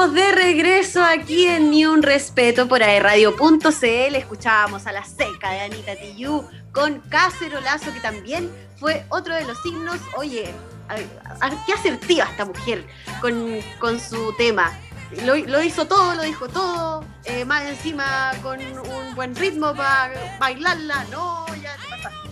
De regreso aquí en Ni Un Respeto por aerradio.cl. Escuchábamos a la seca de Anita Tijoux con Cacerolazo, que también fue otro de los signos. Oye, qué asertiva esta mujer con, su tema. Lo, hizo todo, lo dijo todo, eh, más encima con un buen ritmo para bailarla. No, ya te pasaste.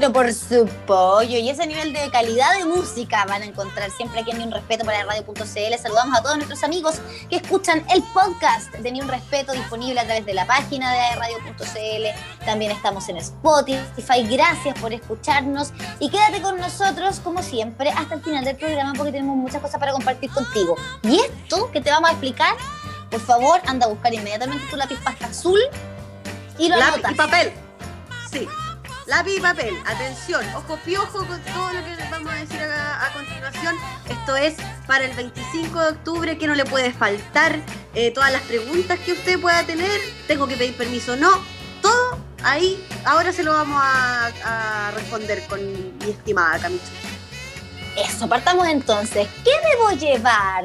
No, por supuesto. Y ese nivel de calidad de música van a encontrar siempre aquí en Ni Un Respeto para radio.cl. Saludamos a todos nuestros amigos que escuchan el podcast de Ni Un Respeto disponible a través de la página de radio.cl. También estamos en Spotify. Gracias por escucharnos y quédate con nosotros como siempre hasta el final del programa porque tenemos muchas cosas para compartir contigo. Y esto que te vamos a explicar, por favor, anda a buscar inmediatamente tu lápiz pasta azul y lo lápiz y papel. Sí. Lápiz y papel, atención, ojo piojo con todo lo que vamos a decir a, continuación. Esto es para el 25 de octubre, que no le puede faltar. Eh, todas las preguntas que usted pueda tener, tengo que pedir permiso, no, todo ahí, ahora se lo vamos a, responder con mi estimada Camicho. Eso, partamos entonces. ¿Qué debo llevar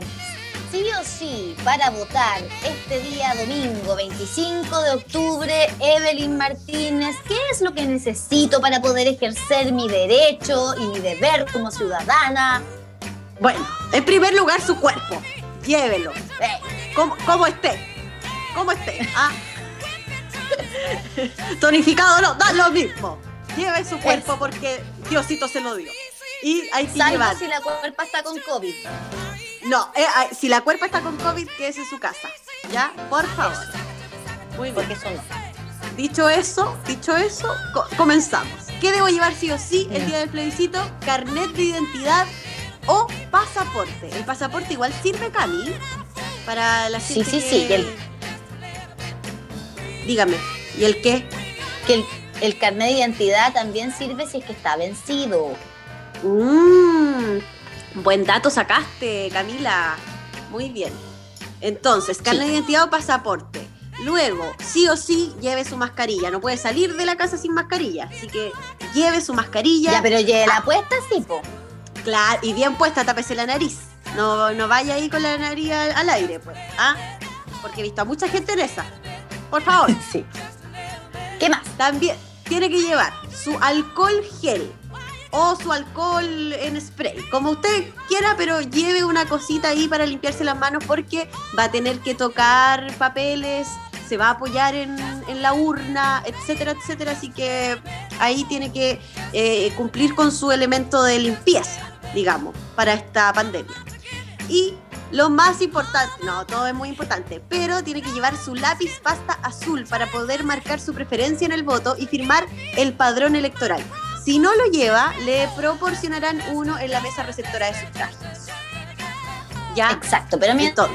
sí o sí para votar este día domingo 25 de octubre, Evelyn Martínez, ¿qué es lo que necesito para poder ejercer mi derecho y mi deber como ciudadana? Bueno, en primer lugar su cuerpo, llévelo, eh, como, esté, como esté. ¿ah? Tonificado no, da lo mismo. Lleve su cuerpo porque Diosito se lo dio. Y hay que llevar. si la cuerpa está con COVID. No, eh, si la cuerpa está con COVID, quédese en su casa. ¿Ya? Por favor. Muy bien. Porque eso Dicho eso, dicho eso, comenzamos. ¿Qué debo llevar sí o sí el día del plebiscito? Carnet de identidad o pasaporte. El pasaporte igual sirve, Cami, para la Sí, sí, sí. Dígame, ¿y el qué? Que el, el carnet de identidad también sirve si es que está vencido. Mmm Buen dato sacaste, Camila. Muy bien. Entonces, carne de identidad o pasaporte. Luego, sí o sí, lleve su mascarilla. No puede salir de la casa sin mascarilla. Así que lleve su mascarilla. Ya, pero lleve la ah. puesta, sí, po. Claro, y bien puesta, tápese la nariz. No, no vaya ahí con la nariz al, aire, pues. ¿Ah? Porque he visto a mucha gente en esa. Por favor. sí. ¿Qué más? También tiene que llevar su alcohol gel o su alcohol en spray, como usted quiera, pero lleve una cosita ahí para limpiarse las manos porque va a tener que tocar papeles, se va a apoyar en, la urna, etcétera, etcétera, así que ahí tiene que eh, cumplir con su elemento de limpieza, digamos, para esta pandemia. Y lo más importante, no, todo es muy importante, pero tiene que llevar su lápiz pasta azul para poder marcar su preferencia en el voto y firmar el padrón electoral. Si no lo lleva, le proporcionarán uno en la mesa receptora de sufragios. ¿Ya? Exacto, pero mientras,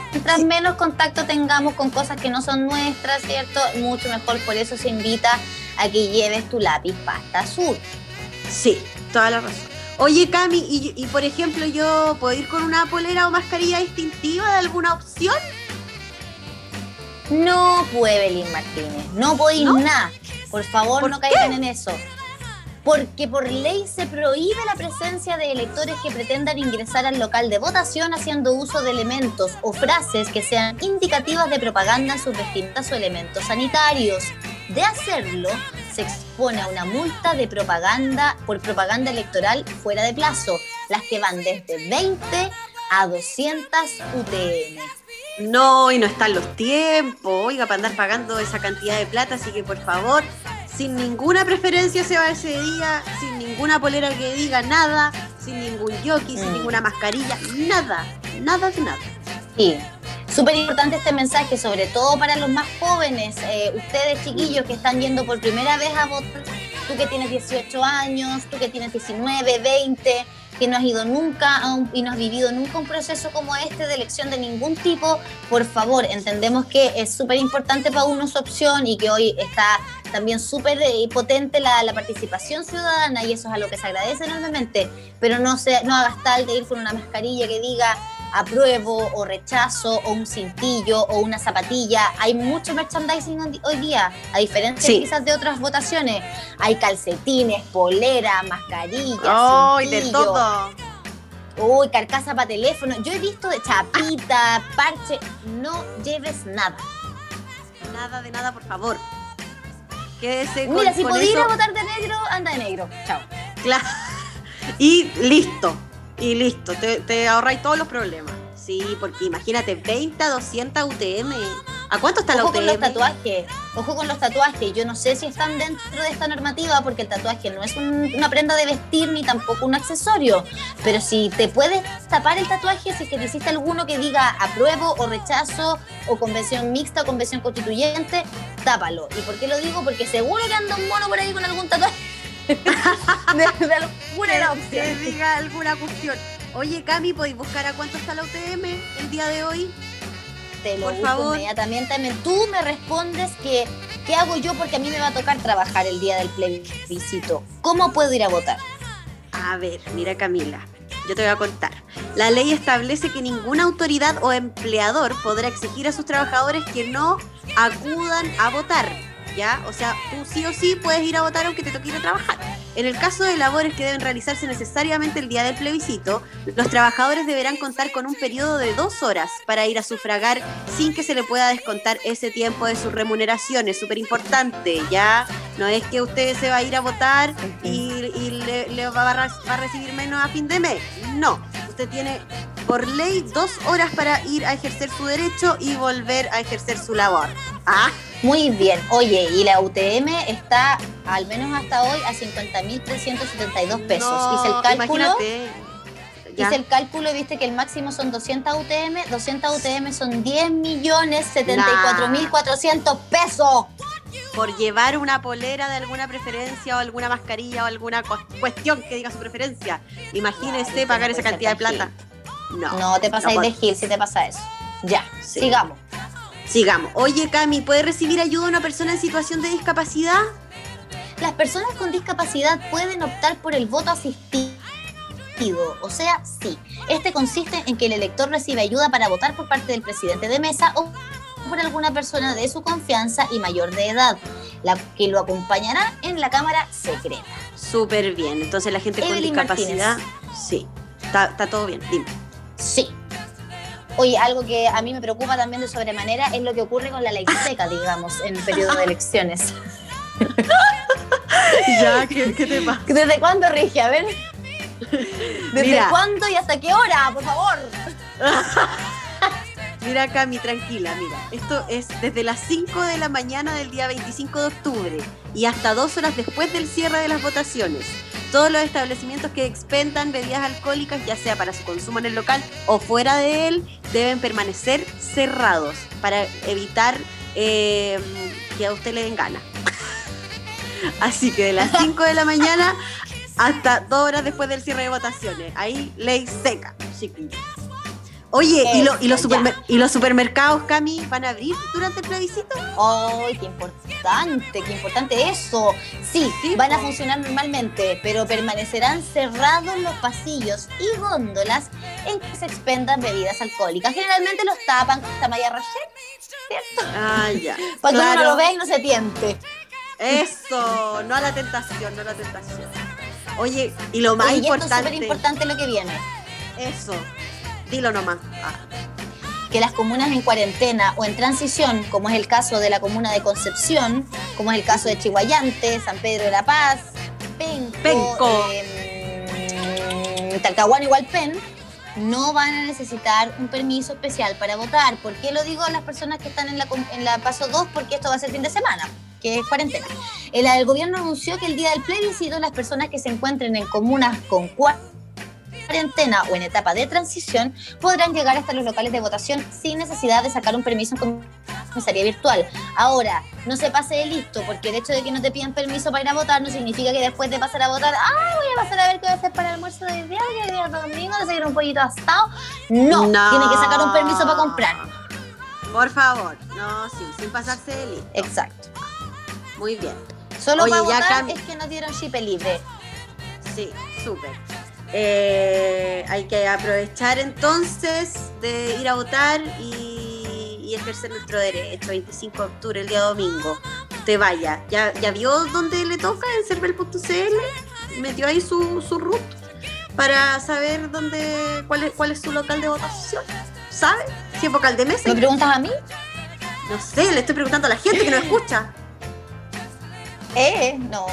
menos contacto tengamos con cosas que no son nuestras, ¿cierto? Mucho mejor, por eso se invita a que lleves tu lápiz pasta azul. Sí, toda la razón. Oye, Cami, y, por ejemplo, yo puedo ir con una polera o mascarilla distintiva de alguna opción? No, puede, Evelyn Martínez, no puedo ir nada. Por favor, no caigan en eso porque por ley se prohíbe la presencia de electores que pretendan ingresar al local de votación haciendo uso de elementos o frases que sean indicativas de propaganda sus vestimentas o elementos sanitarios. De hacerlo, se expone a una multa de propaganda por propaganda electoral fuera de plazo, las que van desde 20 a 200 UTM. No, y no están los tiempos, oiga, para andar pagando esa cantidad de plata, así que por favor, sin ninguna preferencia se va ese día, sin ninguna polera que diga nada, sin ningún jockey, sin mm. ninguna mascarilla, nada, nada de nada. Sí, súper importante este mensaje, sobre todo para los más jóvenes, eh, ustedes chiquillos que están yendo por primera vez a votar, tú que tienes 18 años, tú que tienes 19, 20 que no has ido nunca y no has vivido nunca un proceso como este de elección de ningún tipo, por favor, entendemos que es súper importante para uno su opción y que hoy está también súper eh, potente la, la, participación ciudadana y eso es a lo que se agradece enormemente, pero no, se, no hagas tal de ir con una mascarilla que diga apruebo o rechazo o un cintillo o una zapatilla. Hay mucho merchandising hoy día, a diferencia quizás de otras votaciones. Hay calcetines, polera, mascarillas. ¡Ay, de todo! Uy, carcasa para teléfono. Yo he visto de chapita, parche. No lleves nada. Nada de nada, por favor. Quédese con, Mira, si con podía ir eso. a votar de negro, anda de negro. Chao. Claro. Y listo. Y listo. Te, te ahorráis todos los problemas. Sí, porque imagínate, 20 a 200 UTM. ¿A cuánto está la Ojo con los UTM? tatuajes. Ojo con los tatuajes. Yo no sé si están dentro de esta normativa porque el tatuaje no es un- una prenda de vestir ni tampoco un accesorio. Pero si te puedes tapar el tatuaje, si es que te hiciste alguno que diga apruebo o rechazo o convención mixta o convención constituyente, tápalo. ¿Y por qué lo digo? Porque seguro que anda un mono por ahí con algún tatuaje. De, de alguna las que, diga alguna cuestión. Oye, Cami, ¿podéis buscar a cuánto está la UTM el día de hoy? Te lo Por busco favor. inmediatamente. Me- Tú me respondes que ¿qué hago yo? Porque a mí me va a tocar trabajar el día del plebiscito. ¿Cómo puedo ir a votar? A ver, mira Camila, yo te voy a contar. La ley establece que ninguna autoridad o empleador podrá exigir a sus trabajadores que no acudan a votar, ¿ya? O sea, tú sí o sí puedes ir a votar aunque te toque ir a trabajar. En el caso de labores que deben realizarse necesariamente el día del plebiscito, los trabajadores deberán contar con un periodo de dos horas para ir a sufragar sin que se le pueda descontar ese tiempo de su remuneración. Es súper importante, ¿ya? No es que usted se va a ir a votar y, y le, le va, a, va a recibir menos a fin de mes. No, usted tiene por ley dos horas para ir a ejercer su derecho y volver a ejercer su labor. Ah, Muy bien. Oye, y la UTM está, al menos hasta hoy, a 50.372 pesos. no, hice el cálculo. imagínate. Ya. Hice el cálculo y viste que el máximo son 200 UTM. 200 UTM son 10 millones 74 mil 400 pesos. por llevar una polera de alguna preferencia o alguna mascarilla o alguna cu- cuestión que diga su preferencia. Imagínese pagar esa cantidad de plata. No, No te pasáis no de gil si te pasa eso. Ya, Sí. sigamos. Sigamos. Oye, Cami, ¿puede recibir ayuda una persona en situación de discapacidad? Las personas con discapacidad pueden optar por el voto asistido. O sea, sí. Este consiste en que el elector recibe ayuda para votar por parte del presidente de mesa o por alguna persona de su confianza y mayor de edad, la que lo acompañará en la cámara secreta. Súper bien. Entonces la gente con discapacidad, sí. Está, está todo bien. Dime. Sí. Oye, algo que a mí me preocupa también de sobremanera es lo que ocurre con la ley seca, digamos, en periodo de elecciones. Ya, ¿qué, te pasa? ¿Desde cuándo rige? A ver. ¿Desde Mira. cuándo y hasta qué hora, por favor? Mira, Cami, tranquila, mira. Esto es desde las 5 de la mañana del día 25 de octubre y hasta dos horas después del cierre de las votaciones. Todos los establecimientos que expendan bebidas alcohólicas, ya sea para su consumo en el local o fuera de él, deben permanecer cerrados para evitar eh, que a usted le den gana. Así que de las 5 de la mañana hasta dos horas después del cierre de votaciones. Ahí, ley seca, chiquillos. Oye, ¿y, lo- y los supermer- ¿y los supermercados, Cami, van a abrir durante el plebiscito? ¡Ay, qué importante! ¡Qué importante eso! Sí, Sí, van a funcionar normalmente, pero permanecerán cerrados los pasillos y góndolas en que se expendan bebidas alcohólicas. Generalmente los tapan con esta malla rayet, ¿cierto? Ah, ya. Para que uno Claro. lo vea y no se tiente. Eso, no a la tentación, no a la tentación. Oye, y lo más Oye, y esto es importante, súper importante lo que viene. eso, dilo nomás. Ah, que las comunas en cuarentena o en transición, como es el caso de la comuna de Concepción, como es el caso de Chihuayante, San Pedro de la Paz, Penco, Penco. eh, Talcahuano igual Pen, no van a necesitar un permiso especial para votar. ¿Por qué lo digo a las personas que están en la, en la paso 2? Porque esto va a ser fin de semana, que es cuarentena. El, el gobierno anunció que el día del plebiscito las personas que se encuentren en comunas con cuarentena o en etapa de transición podrán llegar hasta los locales de votación sin necesidad de sacar un permiso en comisaría virtual. Ahora, no se pase de listo, porque el hecho de que no te pidan permiso para ir a votar no significa que después de pasar a votar, ¡ay, voy a pasar a ver qué voy a hacer para el almuerzo de día, que día domingo, de seguir un pollito asado! No, tiene que sacar un permiso para comprar. Por favor, no, sí, sin pasarse de listo. Exacto. Muy bien. Solo Oye, para ya votar es que no dieron chip libre. Sí, súper. Eh, hay que aprovechar entonces de ir a votar y, y ejercer nuestro derecho. 25 de octubre, el día domingo. Usted vaya. ¿Ya, ya vio dónde le toca en cervel.cl? Metió ahí su, su root. para saber dónde, cuál es, cuál es su local de votación. ¿Sabe? Si es vocal de mesa. ¿Me preguntas a mí? No sé, le estoy preguntando a la gente que nos escucha. Eh, no.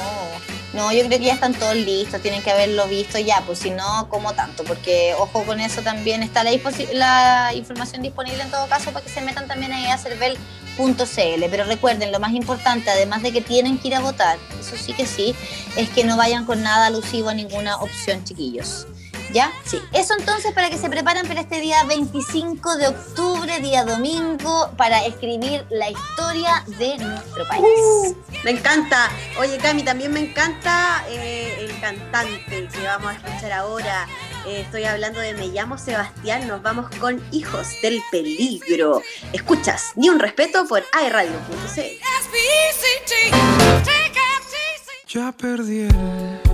No, yo creo que ya están todos listos, tienen que haberlo visto ya, pues si no, ¿cómo tanto? Porque ojo con eso también, está la, la información disponible en todo caso para que se metan también ahí a cervel.cl. Pero recuerden, lo más importante, además de que tienen que ir a votar, eso sí que sí, es que no vayan con nada alusivo a ninguna opción, chiquillos. ¿Ya? Sí. Eso entonces para que se preparen para este día 25 de octubre, día domingo, para escribir la historia de nuestro país. Uh, me encanta. Oye, Cami, también me encanta eh, el cantante que vamos a escuchar ahora. Eh, estoy hablando de Me llamo Sebastián. Nos vamos con Hijos del Peligro. Escuchas, ni un respeto por iRadio.cl. Ya perdí el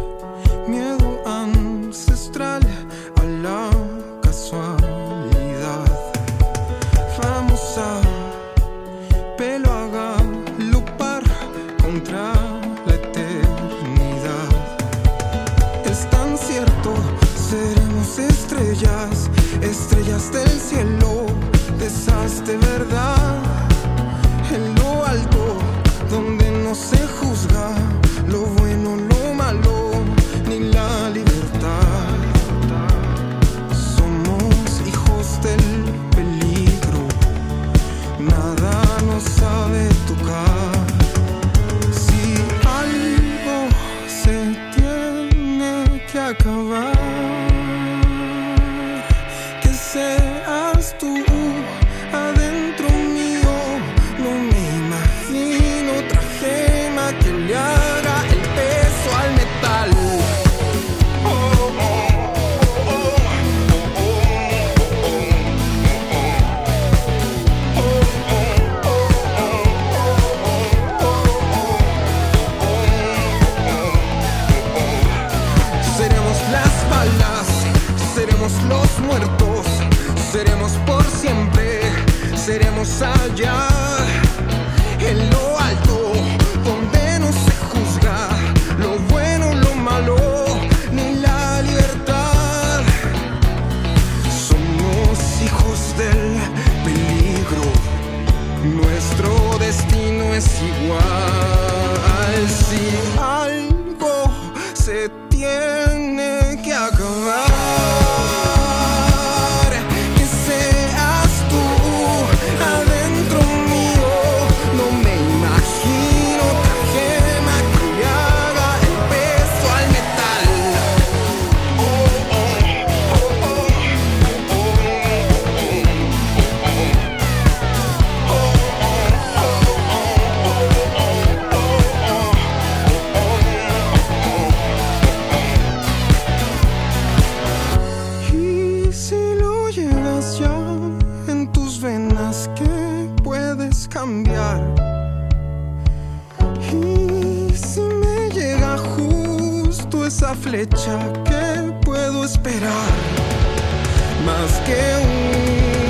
Y si me llega justo esa flecha, ¿qué puedo esperar? Más que una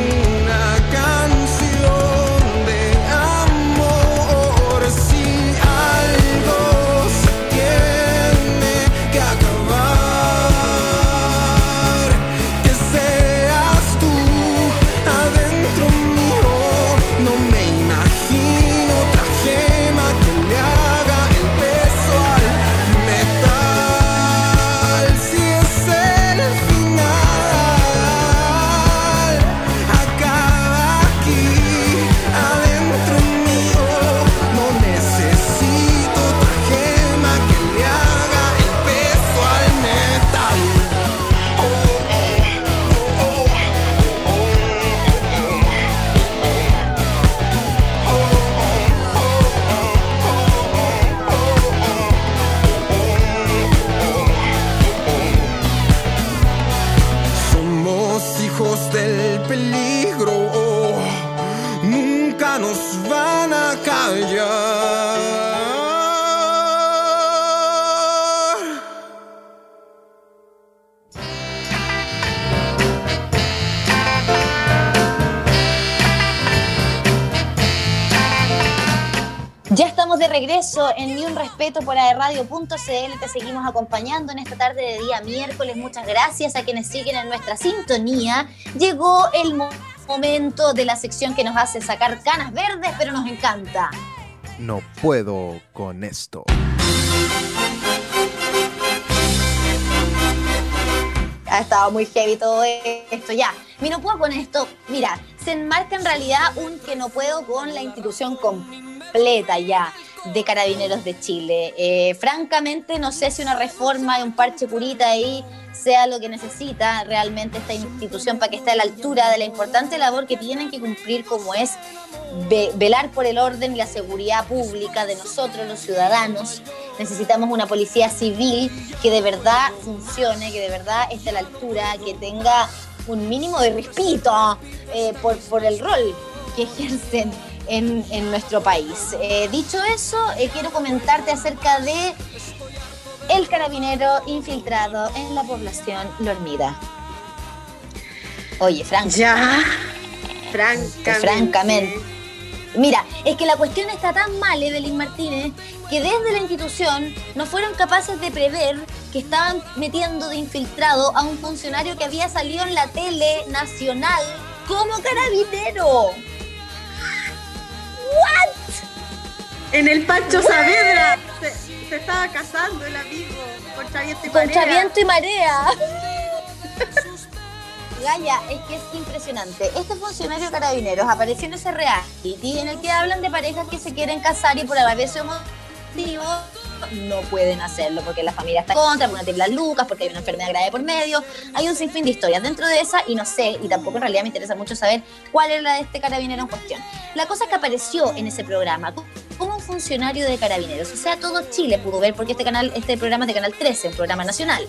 regreso en Ni un Respeto por aerradio.cl. Te seguimos acompañando en esta tarde de día miércoles. Muchas gracias a quienes siguen en nuestra sintonía. Llegó el momento de la sección que nos hace sacar canas verdes, pero nos encanta. No puedo con esto. Ha estado muy heavy todo esto ya. Mi no puedo con esto. Mira, se enmarca en realidad un que no puedo con la institución completa ya de Carabineros de Chile. Eh, francamente, no sé si una reforma y un parche curita ahí sea lo que necesita realmente esta institución para que esté a la altura de la importante labor que tienen que cumplir como es velar por el orden y la seguridad pública de nosotros, los ciudadanos. Necesitamos una policía civil que de verdad funcione, que de verdad esté a la altura, que tenga un mínimo de respeto eh, por, por el rol que ejercen en, nuestro país. Eh, dicho eso, eh, quiero comentarte acerca de el carabinero infiltrado en la población Lormida. Oye, Frank. Ya, francamente. Francamente. Mira, es que la cuestión está tan mal, Evelyn Martínez, que desde la institución no fueron capaces de prever que estaban metiendo de infiltrado a un funcionario que había salido en la tele nacional como carabinero. ¿What? En el Pancho Saavedra se, estaba casando el amigo contra viento y marea. Contra viento y marea. Gaya, es que es impresionante. Este funcionario carabineros apareció en ese reality en el que hablan de parejas que se quieren casar y por haber ese motivo no pueden hacerlo porque la familia está contra, porque no tienen las lucas, porque hay una enfermedad grave por medio. Hay un sinfín de historias dentro de esa y no sé, y tampoco en realidad me interesa mucho saber cuál es la de este carabinero en cuestión. La cosa que apareció en ese programa como un funcionario de carabineros, o sea, todo Chile pudo ver porque este canal, este programa es de Canal 13, un programa nacional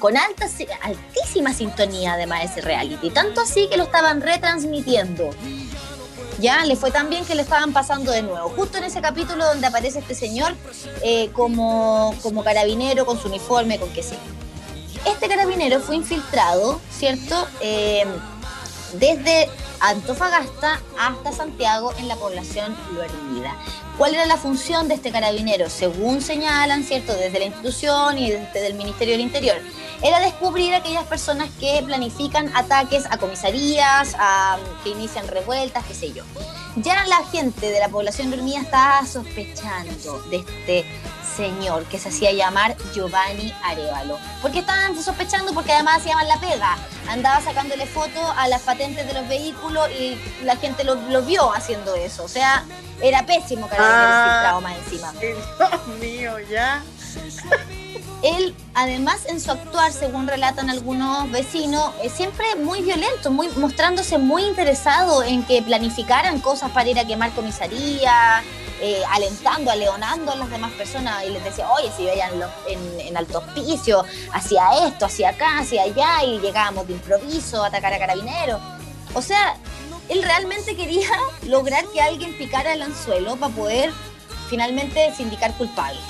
con alta, altísima sintonía además ese reality, tanto así que lo estaban retransmitiendo ya le fue tan bien que le estaban pasando de nuevo. Justo en ese capítulo donde aparece este señor eh, como, como carabinero, con su uniforme, con qué sé. Este carabinero fue infiltrado, ¿cierto? Eh, desde Antofagasta hasta Santiago en la población Loarmida. ¿Cuál era la función de este carabinero? Según señalan, ¿cierto? Desde la institución y desde el Ministerio del Interior era descubrir aquellas personas que planifican ataques a comisarías, que inician revueltas, qué sé yo. Ya la gente de la población dormida estaba sospechando de este señor que se hacía llamar Giovanni Arevalo. ¿Por qué estaban sospechando? Porque además se llaman la pega. Andaba sacándole fotos a las patentes de los vehículos y la gente lo, vio haciendo eso. O sea, era pésimo que ah, más encima. Dios mío, ya. Él, además, en su actuar, según relatan algunos vecinos, es siempre muy violento, muy, mostrándose muy interesado en que planificaran cosas para ir a quemar comisaría, eh, alentando, aleonando a las demás personas y les decía, oye, si vayan en, en alto hospicio, hacia esto, hacia acá, hacia allá, y llegábamos de improviso a atacar a carabineros. O sea, él realmente quería lograr que alguien picara el anzuelo para poder finalmente sindicar culpable.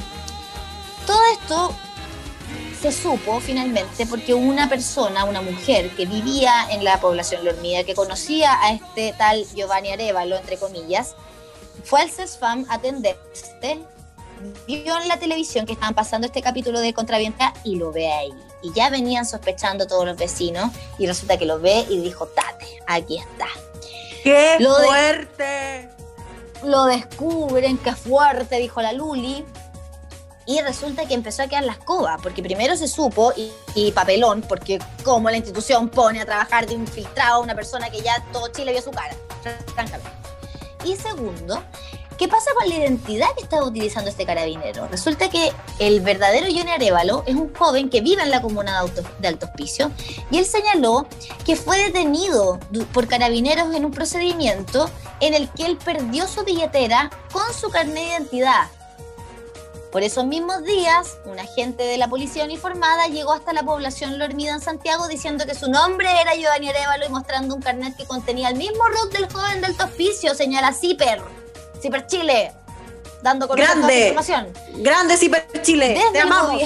Todo esto se supo finalmente porque una persona, una mujer que vivía en la población Lormida, que conocía a este tal Giovanni Arevalo, entre comillas, fue al CESFAM a atenderse, vio en la televisión que estaban pasando este capítulo de Contravienta y lo ve ahí. Y ya venían sospechando todos los vecinos y resulta que lo ve y dijo, tate, aquí está. ¡Qué fuerte! lo descubren, qué fuerte, dijo la Luli y resulta que empezó a quedar la escoba, porque primero se supo, y, papelón, porque como la institución pone a trabajar de infiltrado a una persona que ya todo Chile vio su cara, francamente. Y segundo, ¿qué pasa con la identidad que estaba utilizando este carabinero? Resulta que el verdadero Johnny Arevalo es un joven que vive en la comuna de, de Alto Hospicio y él señaló que fue detenido por carabineros en un procedimiento en el que él perdió su billetera con su carnet de identidad por esos mismos días, un agente de la policía uniformada llegó hasta la población Lormida en Santiago diciendo que su nombre era Giovanni Arevalo y mostrando un carnet que contenía el mismo root del joven del Tospicio, señala Ciper, Ciper Chile, dando con Grande, información. Grande Ciper Chile, te amamos.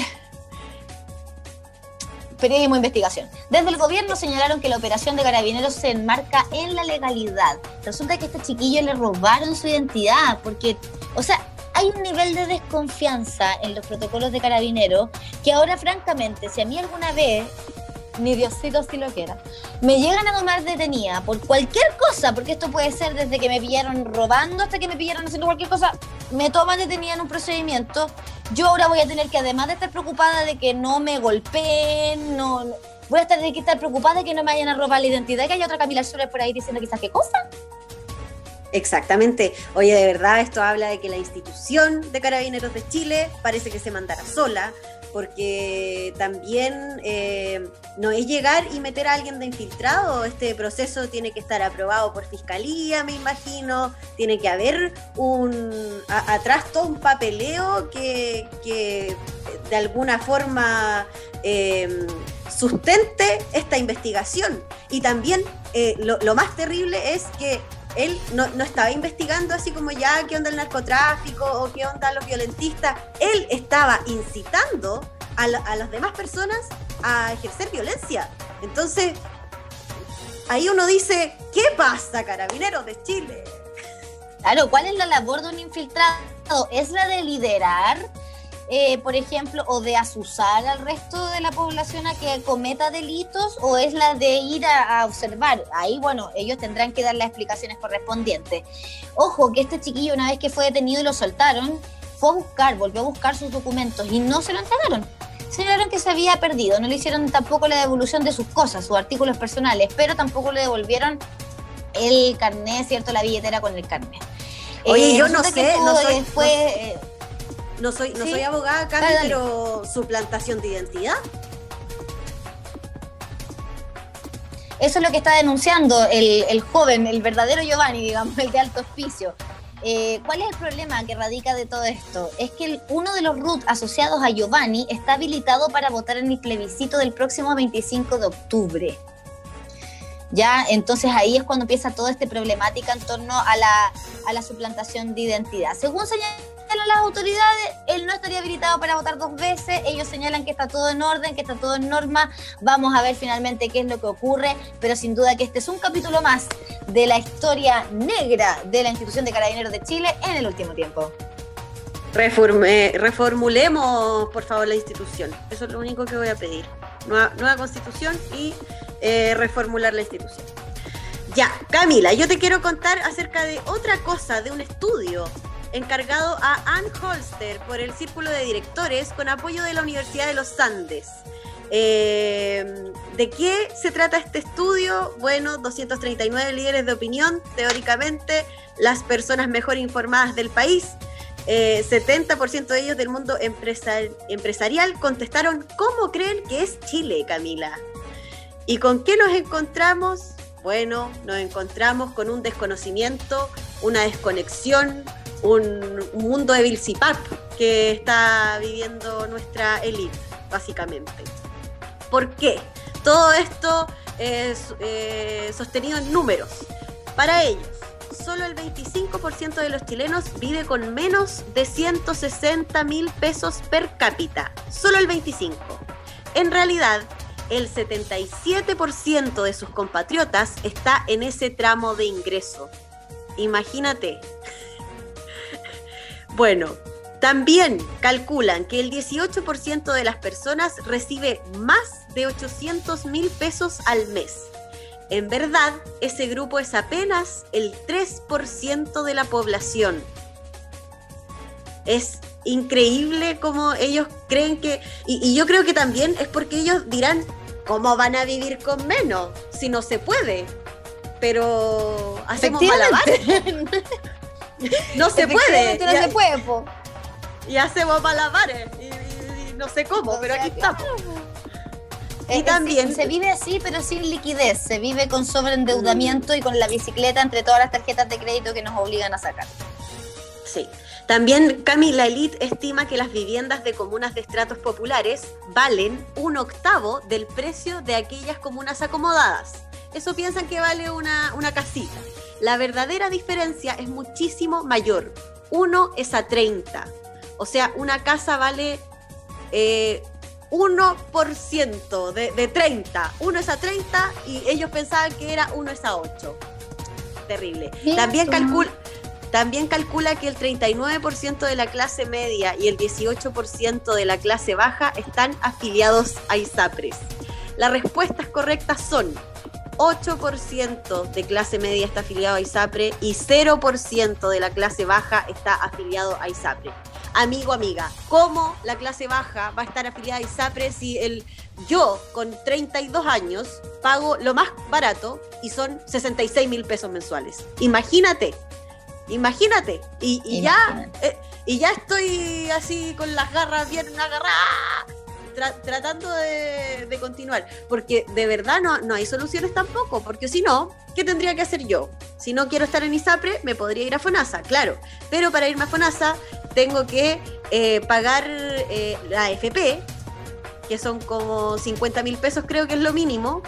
Periodismo e investigación. Desde el gobierno señalaron que la operación de carabineros se enmarca en la legalidad. Resulta que a este chiquillo le robaron su identidad, porque, o sea, hay un nivel de desconfianza en los protocolos de carabineros que ahora, francamente, si a mí alguna vez, ni Diosito si lo quiera, me llegan a tomar detenida por cualquier cosa, porque esto puede ser desde que me pillaron robando hasta que me pillaron haciendo cualquier cosa, me toman detenida en un procedimiento, yo ahora voy a tener que, además de estar preocupada de que no me golpeen, no, voy a tener que estar preocupada de que no me vayan a robar la identidad, que haya otra Camila Suárez por ahí diciendo quizás qué cosa. Exactamente. Oye, de verdad, esto habla de que la institución de Carabineros de Chile parece que se mandara sola, porque también eh, no es llegar y meter a alguien de infiltrado. Este proceso tiene que estar aprobado por fiscalía, me imagino. Tiene que haber un a- atrás todo un papeleo que, que de alguna forma eh, sustente esta investigación. Y también eh, lo, lo más terrible es que él no, no estaba investigando así como ya qué onda el narcotráfico o qué onda los violentistas. Él estaba incitando a, a las demás personas a ejercer violencia. Entonces, ahí uno dice, ¿qué pasa, carabineros de Chile? Claro, ¿cuál es la labor de un infiltrado? ¿Es la de liderar, eh, por ejemplo, o de asusar al resto de la población a que cometa delitos, o es la de ir a, a observar? Ahí, bueno, ellos tendrán que dar las explicaciones correspondientes. Ojo, que este chiquillo, una vez que fue detenido y lo soltaron, fue a buscar, volvió a buscar sus documentos y no se lo entregaron. Señalaron que se había perdido, no le hicieron tampoco la devolución de sus cosas, sus artículos personales, pero tampoco le devolvieron el carnet, ¿cierto? La billetera con el carnet. Oye, yo no sé, no soy- eh, fue, eh, No soy, no Sí. soy abogada, Cami, Dale, dale. pero suplantación de identidad. eso es lo que está denunciando el, el joven, el verdadero Giovanni, digamos, el de alto hospicio. Eh, ¿Cuál es el problema que radica de todo esto? Es que el- uno de los RUT asociados a Giovanni está habilitado para votar en el plebiscito del próximo 25 de octubre. Ya, entonces ahí es cuando empieza toda esta problemática en torno a la, a la suplantación de identidad. Según señalan las autoridades, él no estaría habilitado para votar dos veces. Ellos señalan que está todo en orden, que está todo en norma. Vamos a ver finalmente qué es lo que ocurre, pero sin duda que este es un capítulo más de la historia negra de la institución de Carabineros de Chile en el último tiempo. Reforme- reformulemos, por favor, la institución. Eso es lo único que voy a pedir. Nueva, nueva constitución y eh, reformular la institución. Ya, Camila, yo te quiero contar acerca de otra cosa, de un estudio encargado a Ann Holster por el Círculo de Directores con apoyo de la Universidad de los Andes. Eh, ¿De qué se trata este estudio? Bueno, 239 líderes de opinión, teóricamente las personas mejor informadas del país. Eh, 70% de ellos del mundo empresar- empresarial contestaron cómo creen que es Chile, Camila. ¿Y con qué nos encontramos? Bueno, nos encontramos con un desconocimiento, una desconexión, un, un mundo de Vilsipap que está viviendo nuestra élite, básicamente. ¿Por qué? Todo esto es eh, sostenido en números. Para ellos, solo el 25% de los chilenos vive con menos de 160 mil pesos per cápita. Solo el 25%. En realidad, el 77% de sus compatriotas está en ese tramo de ingreso. Imagínate. Bueno, también calculan que el 18% de las personas recibe más de 800 mil pesos al mes. En verdad, ese grupo es apenas el 3% de la población. Es increíble como ellos creen que... Y, y yo creo que también es porque ellos dirán, ¿cómo van a vivir con menos? Si no se puede. Pero hacemos malabares. No se puede. No Y- se puede, po. y hacemos malabares y, y- y no sé cómo, O pero aquí estamos. Eh, Y eh, también- sí, se vive así, pero sin liquidez. Se vive con sobreendeudamiento y con la bicicleta entre todas las tarjetas de crédito que nos obligan a sacar. Sí. También, Cami, la elite estima que las viviendas de comunas de estratos populares valen un octavo del precio de aquellas comunas acomodadas. Eso piensan que vale una, una casita. La verdadera diferencia es muchísimo mayor. Uno es a 30. O sea, una casa vale eh, 1% de, de 30. Uno es a 30 y ellos pensaban que era uno es a 8. Terrible. También tú. calcul También calcula que el 39% de la clase media y el 18% de la clase baja están afiliados a ISAPRES. Las respuestas correctas son 8% de clase media está afiliado a ISAPRE y 0% de la clase baja está afiliado a ISAPRE. Amigo, amiga, ¿cómo la clase baja va a estar afiliada a ISAPRE si el, yo con 32 años pago lo más barato y son 66 mil pesos mensuales? Imagínate, imagínate. Y, y ya, eh, y ya estoy así con las garras bien agarradas tra- tratando de, continuar, porque de verdad no, no hay soluciones tampoco, porque si no, ¿qué tendría que hacer yo? Si no quiero estar en ISAPRE, me podría ir a FONASA, claro, pero para irme a FONASA tengo que eh, pagar eh, la AFP, que son como 50 mil pesos, creo que es lo mínimo,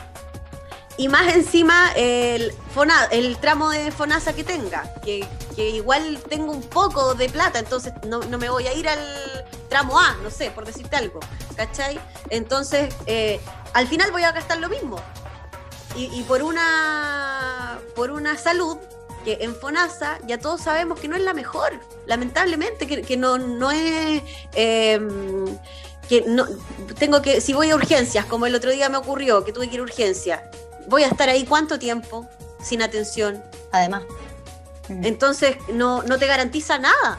y más encima el, Fona- el tramo de FONASA que tenga, que, que igual tengo un poco de plata, entonces no, no me voy a ir al tramo A, no sé, por decirte algo, ¿cachai? Entonces, eh, al final voy a gastar lo mismo. Y, y por una por una salud que en FONASA ya todos sabemos que no es la mejor, lamentablemente, que, no, no es... em, que no tengo que si voy a urgencias como el otro día me ocurrió que tuve que ir a urgencia voy a estar ahí cuánto tiempo sin atención Además. Mm. entonces no, no te garantiza nada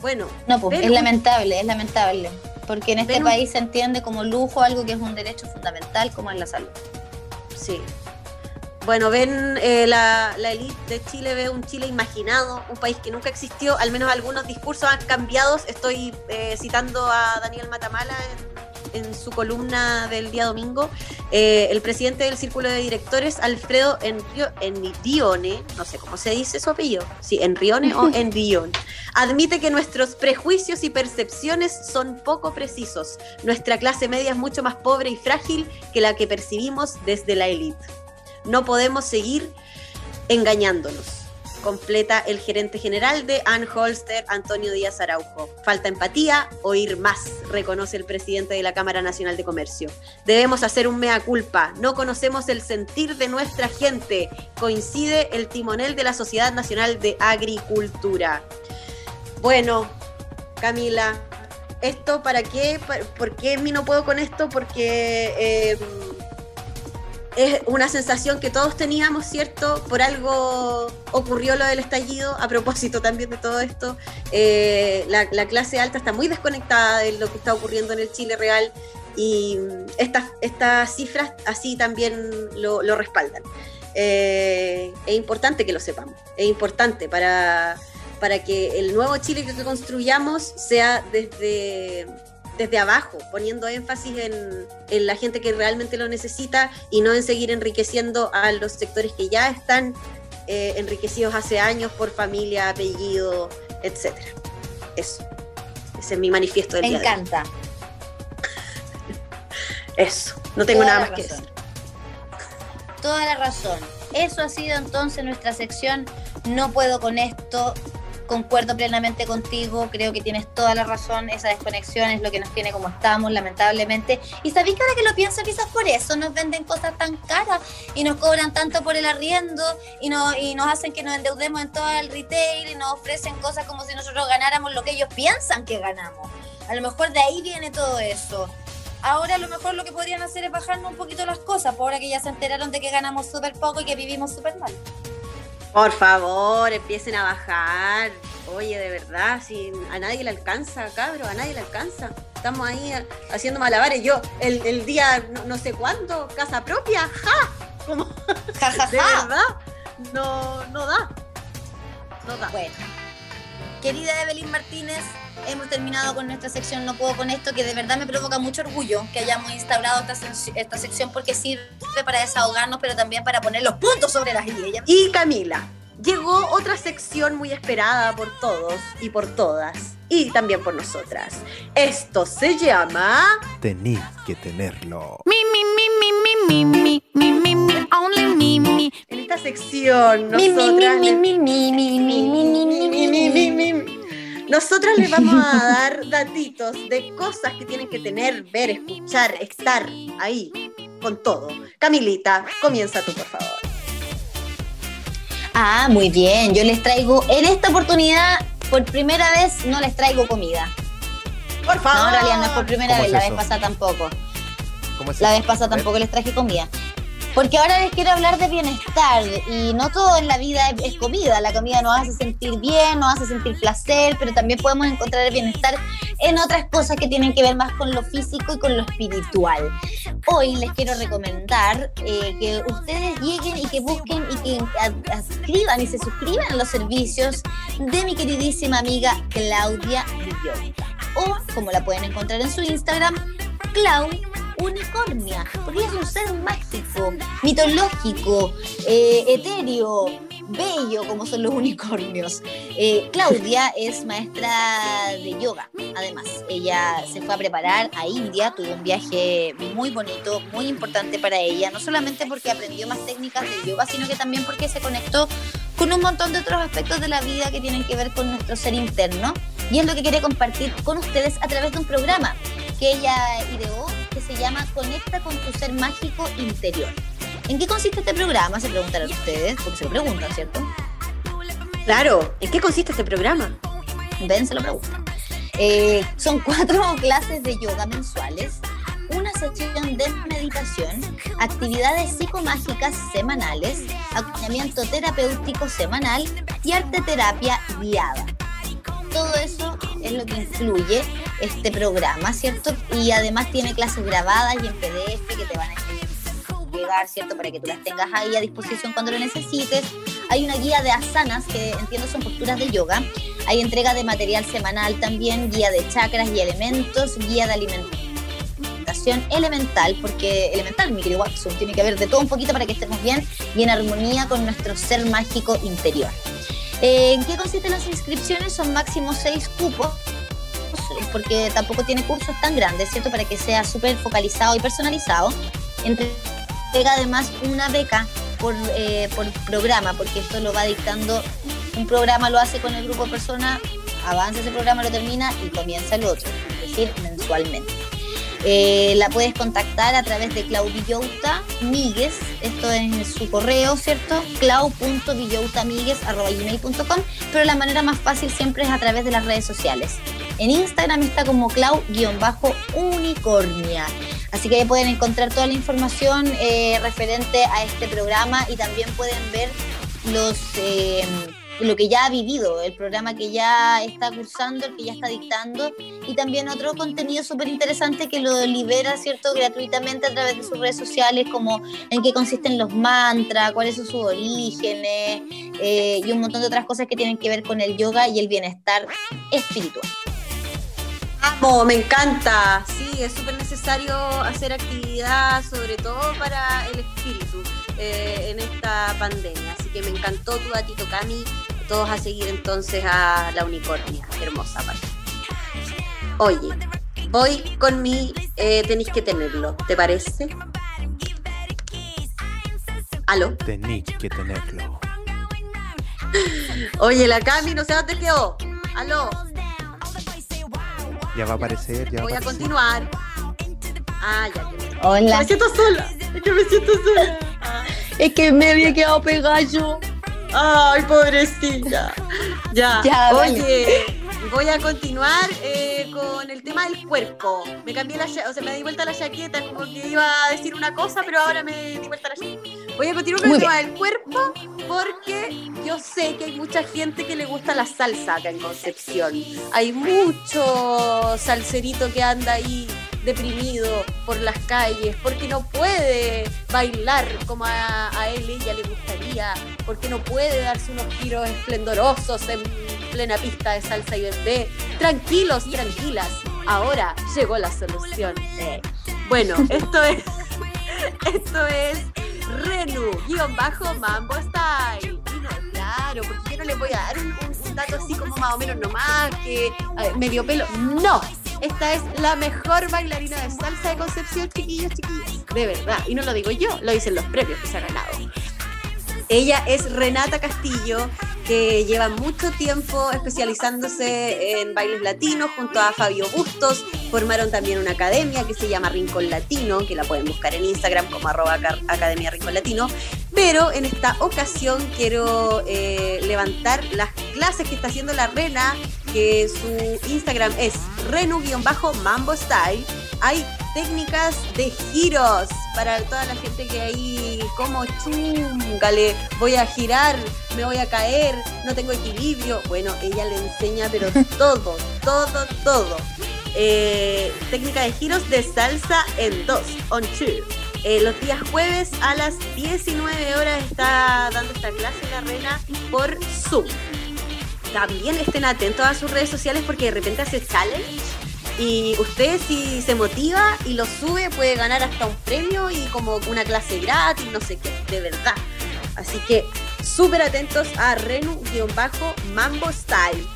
bueno No, pues es un- lamentable, es lamentable. Porque en este Ven un- país se entiende como lujo algo que es un derecho fundamental como es la salud. sí bueno ven eh, la, la elite de Chile ve un Chile imaginado un país que nunca existió al menos algunos discursos han cambiado estoy eh, citando a Daniel Matamala en, en su columna del día domingo Eh, el presidente del círculo de directores, Alfredo Enrio- Enrione, no sé cómo se dice su apellido, sí, Enrione o Enrione, admite que nuestros prejuicios y percepciones son poco precisos. Nuestra clase media es mucho más pobre y frágil que la que percibimos desde la élite. No podemos seguir engañándonos. Completa el gerente general de Ann Holster, Antonio Díaz Araujo. Falta empatía, oír más, reconoce el presidente de la Cámara Nacional de Comercio. Debemos hacer un mea culpa. No conocemos el sentir de nuestra gente. Coincide el timonel de la Sociedad Nacional de Agricultura. Bueno, Camila, ¿esto para qué? ¿Por qué mí no puedo con esto? Porque eh, es una sensación que todos teníamos, ¿cierto? Por algo ocurrió lo del estallido, a propósito también de todo esto. eh, la, la clase alta está muy desconectada de lo que está ocurriendo en el Chile real y estas, estas cifras así también lo, lo respaldan. Eh, es importante que lo sepamos, es importante para, para que el nuevo Chile que construyamos sea desde, desde abajo, poniendo énfasis en, en la gente que realmente lo necesita y no en seguir enriqueciendo a los sectores que ya están eh, enriquecidos hace años por familia, apellido, etcétera. Eso. Ese es mi manifiesto del Me día de hoy. encanta. Eso. No tengo Toda nada más que decir. Toda la razón. Eso ha sido entonces nuestra sección. No puedo con esto. Concuerdo plenamente contigo, creo que tienes toda la razón, esa desconexión es lo que nos tiene como estamos, lamentablemente. Y sabéis que ahora que lo pienso, quizás por eso nos venden cosas tan caras y nos cobran tanto por el arriendo y, no, y nos hacen que nos endeudemos en todo el retail y nos ofrecen cosas como si nosotros ganáramos lo que ellos piensan que ganamos. A lo mejor de ahí viene todo eso. Ahora a lo mejor lo que podrían hacer es bajarnos un poquito las cosas, por ahora que ya se enteraron de que ganamos súper poco y que vivimos súper mal. Por favor, empiecen a bajar. Oye, de verdad, si a nadie le alcanza, cabro, a nadie le alcanza. Estamos ahí haciendo malabares. Yo, el, el día no, no sé cuándo, casa propia, ja, como Ja, ja, de ja. verdad, no, no da. No da. Bueno, querida Evelyn Martínez, hemos terminado con nuestra sección No Puedo con esto, que de verdad me provoca mucho orgullo que hayamos instaurado esta, sec- esta sección porque sirve para desahogarnos, pero también para poner los puntos sobre las ideas. Y Camila, llegó otra sección muy esperada por todos y por todas. Y también por nosotras. Esto se llama... Tení que tenerlo. Me, me, me, me, me, me, me, me, me, me, only me, me. En esta sección, Mi, mi, mi, nosotras... mi, mi, mi, mi, mi, mi, mi, Nosotras les vamos a dar datitos de cosas que tienen que tener, ver, escuchar, estar ahí con todo. Camilita, comienza tú, por favor. Ah, muy bien. Yo les traigo, en esta oportunidad, por primera vez, no les traigo comida. Por favor. No, en realidad no es por primera ¿Cómo vez, es la vez pasada tampoco. ¿Cómo es La vez pasada tampoco les traje comida. Porque ahora les quiero hablar de bienestar y no todo en la vida es, comida. La comida nos hace sentir bien, nos hace sentir placer, pero también podemos encontrar el bienestar en otras cosas que tienen que ver más con lo físico y con lo espiritual. Hoy les quiero recomendar eh, que ustedes lleguen y que busquen y que ad- adscriban y se suscriban a los servicios de mi queridísima amiga Claudia Villota. O como la pueden encontrar en su Instagram, Clau Unicornia, porque es un ser mágico, mitológico, eh, etéreo, bello como son los unicornios. Eh, Claudia es maestra de yoga, además. Ella se fue a preparar a India, tuvo un viaje muy bonito, muy importante para ella, no solamente porque aprendió más técnicas de yoga, sino que también porque se conectó con un montón de otros aspectos de la vida que tienen que ver con nuestro ser interno. Y es lo que quiere compartir con ustedes a través de un programa que ella ideó se llama Conecta con tu ser mágico interior. ¿En qué consiste este programa? Se preguntarán ustedes, porque se lo preguntan, ¿cierto? Claro, ¿en qué consiste este programa? Ven, se lo preguntan. Eh, son cuatro clases de yoga mensuales, una sesión de meditación, actividades psicomágicas semanales, acompañamiento terapéutico semanal y arte terapia guiada. Todo eso es lo que incluye este programa, ¿cierto? Y además tiene clases grabadas y en PDF que te van a llegar, ¿cierto? Para que tú las tengas ahí a disposición cuando lo necesites. Hay una guía de asanas que entiendo son posturas de yoga. Hay entrega de material semanal también, guía de chakras y elementos, guía de alimentación elemental, porque elemental, mi querido Watson, tiene que haber de todo un poquito para que estemos bien y en armonía con nuestro ser mágico interior. ¿En qué consisten las inscripciones? Son máximo seis cupos, porque tampoco tiene cursos tan grandes, ¿cierto? Para que sea súper focalizado y personalizado. Entrega además una beca por, eh, por programa, porque esto lo va dictando, un programa lo hace con el grupo de personas, avanza ese programa, lo termina y comienza el otro, es decir, mensualmente. Eh, la puedes contactar a través de Claudillouta Migues, esto es su correo, ¿cierto? clau.villoutamigues.com, pero la manera más fácil siempre es a través de las redes sociales. En Instagram está como clau-unicornia. Así que ahí pueden encontrar toda la información eh, referente a este programa y también pueden ver los eh, lo que ya ha vivido, el programa que ya está cursando, el que ya está dictando y también otro contenido súper interesante que lo libera, ¿cierto?, gratuitamente a través de sus redes sociales, como en qué consisten los mantras, cuáles son sus orígenes eh, y un montón de otras cosas que tienen que ver con el yoga y el bienestar espiritual. Amo, me encanta. Sí, es súper necesario hacer actividad, sobre todo para el espíritu eh, en esta pandemia. Que me encantó tu datito, Cami. Todos a seguir entonces a la unicornia. Hermosa parte. Oye, voy con mi eh, tenéis que tenerlo. ¿Te parece? ¿Aló? Tenéis que tenerlo. Oye, la Cami no sé dónde quedó. ¿Aló? Ya va a aparecer, ya va Voy a a aparecer. continuar. Ah, ya. Hola. Me siento sola. Es que me siento sola. Es que me había quedado pegado yo. Ay, pobrecita. Ya, oye, voy a continuar eh, con el tema del cuerpo. Me cambié la, o sea, me di vuelta la chaqueta, como que iba a decir una cosa, pero ahora me di vuelta la chaqueta. Voy a continuar con Muy el tema del cuerpo porque yo sé que hay mucha gente que le gusta la salsa acá en Concepción. Hay mucho salserito que anda ahí deprimido por las calles porque no puede bailar como a, a él ella le gustaría, porque no puede darse unos giros esplendorosos en plena pista de salsa y bebé. Tranquilos, tranquilas, ahora llegó la solución. Eh, Bueno, esto es esto es Renu, guion bajo Mambo Style. Claro, porque yo no le voy a dar un, un- dato así como más o menos nomás, que medio pelo. No, esta es la mejor bailarina de salsa de Concepción, chiquillos, chiquillas. De verdad. Y no lo digo yo, lo dicen los premios que se ha ganado. Ella es Renata Castillo, que llevan mucho tiempo especializándose en bailes latinos junto a Fabio Bustos. Formaron también una academia que se llama Rincón Latino, que la pueden buscar en Instagram como arroba Academia Rincón Latino. Pero en esta ocasión quiero eh, levantar las clases que está haciendo la Rena, que su Instagram es renu-mambo style. Hay técnicas de giros para toda la gente que ahí como chungale, voy a girar, me voy a caer, no tengo equilibrio. Bueno, ella le enseña pero todo, todo, todo. Eh, técnica de giros de salsa en dos, on two. Eh, los días jueves a las 19 horas está dando esta clase la reina por Zoom. También estén atentos a sus redes sociales porque de repente hace challenge y usted si se motiva y lo sube puede ganar hasta un premio y como una clase gratis, no sé qué, de verdad. Así que súper atentos a Renu-Mambo Style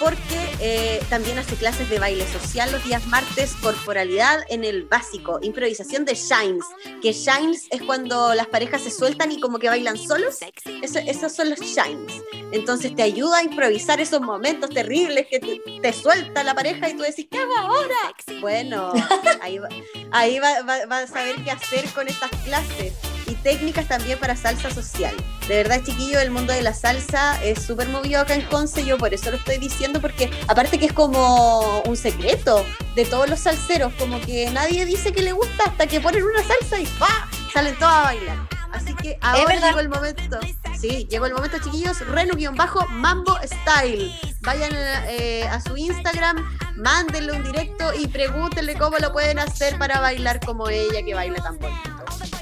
porque eh, también hace clases de baile social los días martes, corporalidad en el básico, improvisación de shines, que shines es cuando las parejas se sueltan y como que bailan solos, Eso- esos son los shines. Entonces te ayuda a improvisar esos momentos terribles que te, te suelta la pareja y tú decís, ¿qué hago ahora? Bueno, ahí, va- ahí va- va- vas a saber qué hacer con estas clases y técnicas también para salsa social. De verdad, chiquillo, el mundo de la salsa es súper movido acá en Conce, yo por eso lo estoy diciendo, porque aparte que es como un secreto de todos los salseros, como que nadie dice que le gusta hasta que ponen una salsa y ¡pa! salen todos a bailar. Así que ahora llegó el momento. Sí, llegó el momento, chiquillos. Renu-Mambo Style. Vayan eh, a su Instagram, mándenle un directo y pregúntenle cómo lo pueden hacer para bailar como ella, que baila tan bonito.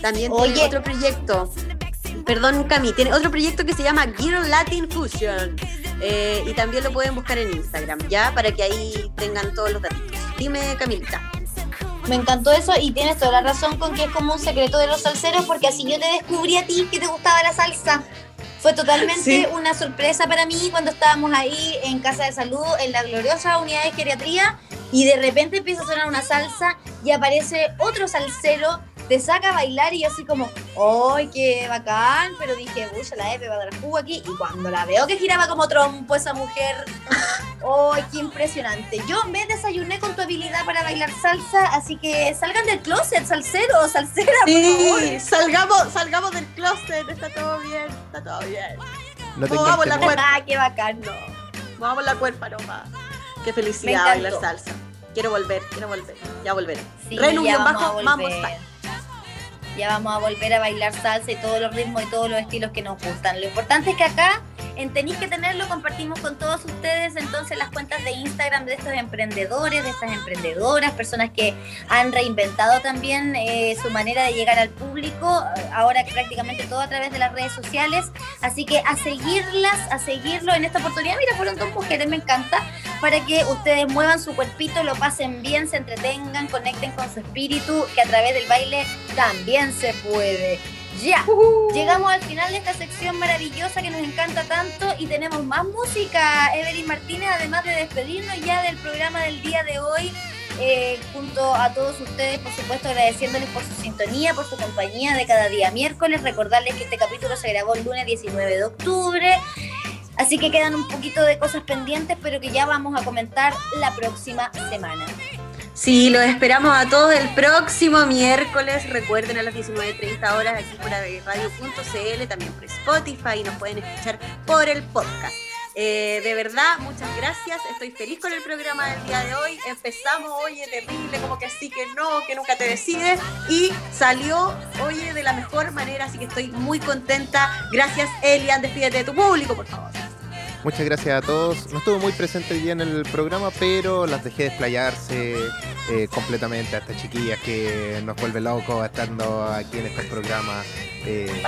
También tiene Oye. otro proyecto. Perdón, Cami, tiene otro proyecto que se llama Girl Latin Fusion. eh, y también lo pueden buscar en Instagram, ¿ya? Para que ahí tengan todos los datos. Dime, Camilita. Me encantó eso y tienes toda la razón con que es como un secreto de los salseros porque así yo te descubrí a ti que te gustaba la salsa. Fue totalmente Sí. una sorpresa para mí cuando estábamos ahí en Casa de Salud, en la gloriosa unidad de geriatría, y de repente empieza a sonar una salsa y aparece otro salsero, te saca a bailar y yo así como, ¡ay, qué bacán! Pero dije, uy, ya la Epe va a dar jugo aquí. Y cuando la veo que giraba como trompo esa mujer, ¡ay, qué impresionante! Yo vez desayuné con tu habilidad para bailar salsa, así que salgan del closet, salsero, salsera, por favor. Sí, salgamos, salgamos del closet, está todo bien, está todo bien. No vamos, la cuerda. Ah, qué bacán, no. Vamos la cuerpa nomás. Qué Me felicidad bailar salsa. Quiero volver, quiero volver. Ya volveré. Sí, ya guion vamos a bajo, volver. Style. Ya vamos a volver a bailar salsa y todos los ritmos y todos los estilos que nos gustan. Lo importante es que acá, en Tenéis que tenerlo, compartimos con todos ustedes entonces las cuentas de Instagram de estos emprendedores, de estas emprendedoras, personas que han reinventado también eh, su manera de llegar al público, ahora prácticamente todo a través de las redes sociales. Así que a seguirlas, a seguirlo en esta oportunidad. Mira, fueron dos mujeres, me encanta, para que ustedes muevan su cuerpito, lo pasen bien, se entretengan, conecten con su espíritu, que a través del baile también se puede. Ya, llegamos al final de esta sección maravillosa que nos encanta tanto y tenemos más música, Evelyn Martínez, además de despedirnos ya del programa del día de hoy. eh, junto a todos ustedes, por supuesto, agradeciéndoles por su sintonía, por su compañía de cada día miércoles. Recordarles que este capítulo se grabó el lunes 19 de octubre. Así que quedan un poquito de cosas pendientes, pero que ya vamos a comentar la próxima semana. Sí, los esperamos a todos el próximo miércoles. Recuerden a las 19.30 horas aquí por radio.cl, también por Spotify y nos pueden escuchar por el podcast. Eh, de verdad, muchas gracias. Estoy feliz con el programa del día de hoy. Empezamos, oye, terrible, como que sí, que no, que nunca te decides. Y salió, oye, de la mejor manera, así que estoy muy contenta. Gracias, Elian. Despídete de tu público, por favor. Muchas gracias a todos. No estuve muy presente hoy día en el programa, pero las dejé desplayarse eh, completamente a estas chiquillas que nos vuelve locos estando aquí en estos programas eh,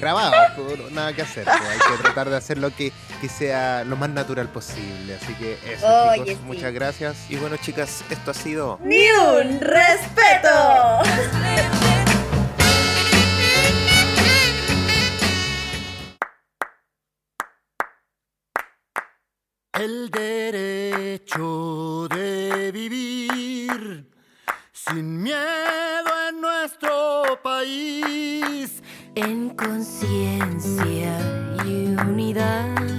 grabados. pues, Nada que hacer. pues, Hay que tratar de hacer lo que, que sea lo más natural posible. Así que eso, Oye, chicos. Muchas gracias. Y bueno, chicas, esto ha sido. ¡Ni un respeto! El derecho de vivir sin miedo en nuestro país. En conciencia y unidad.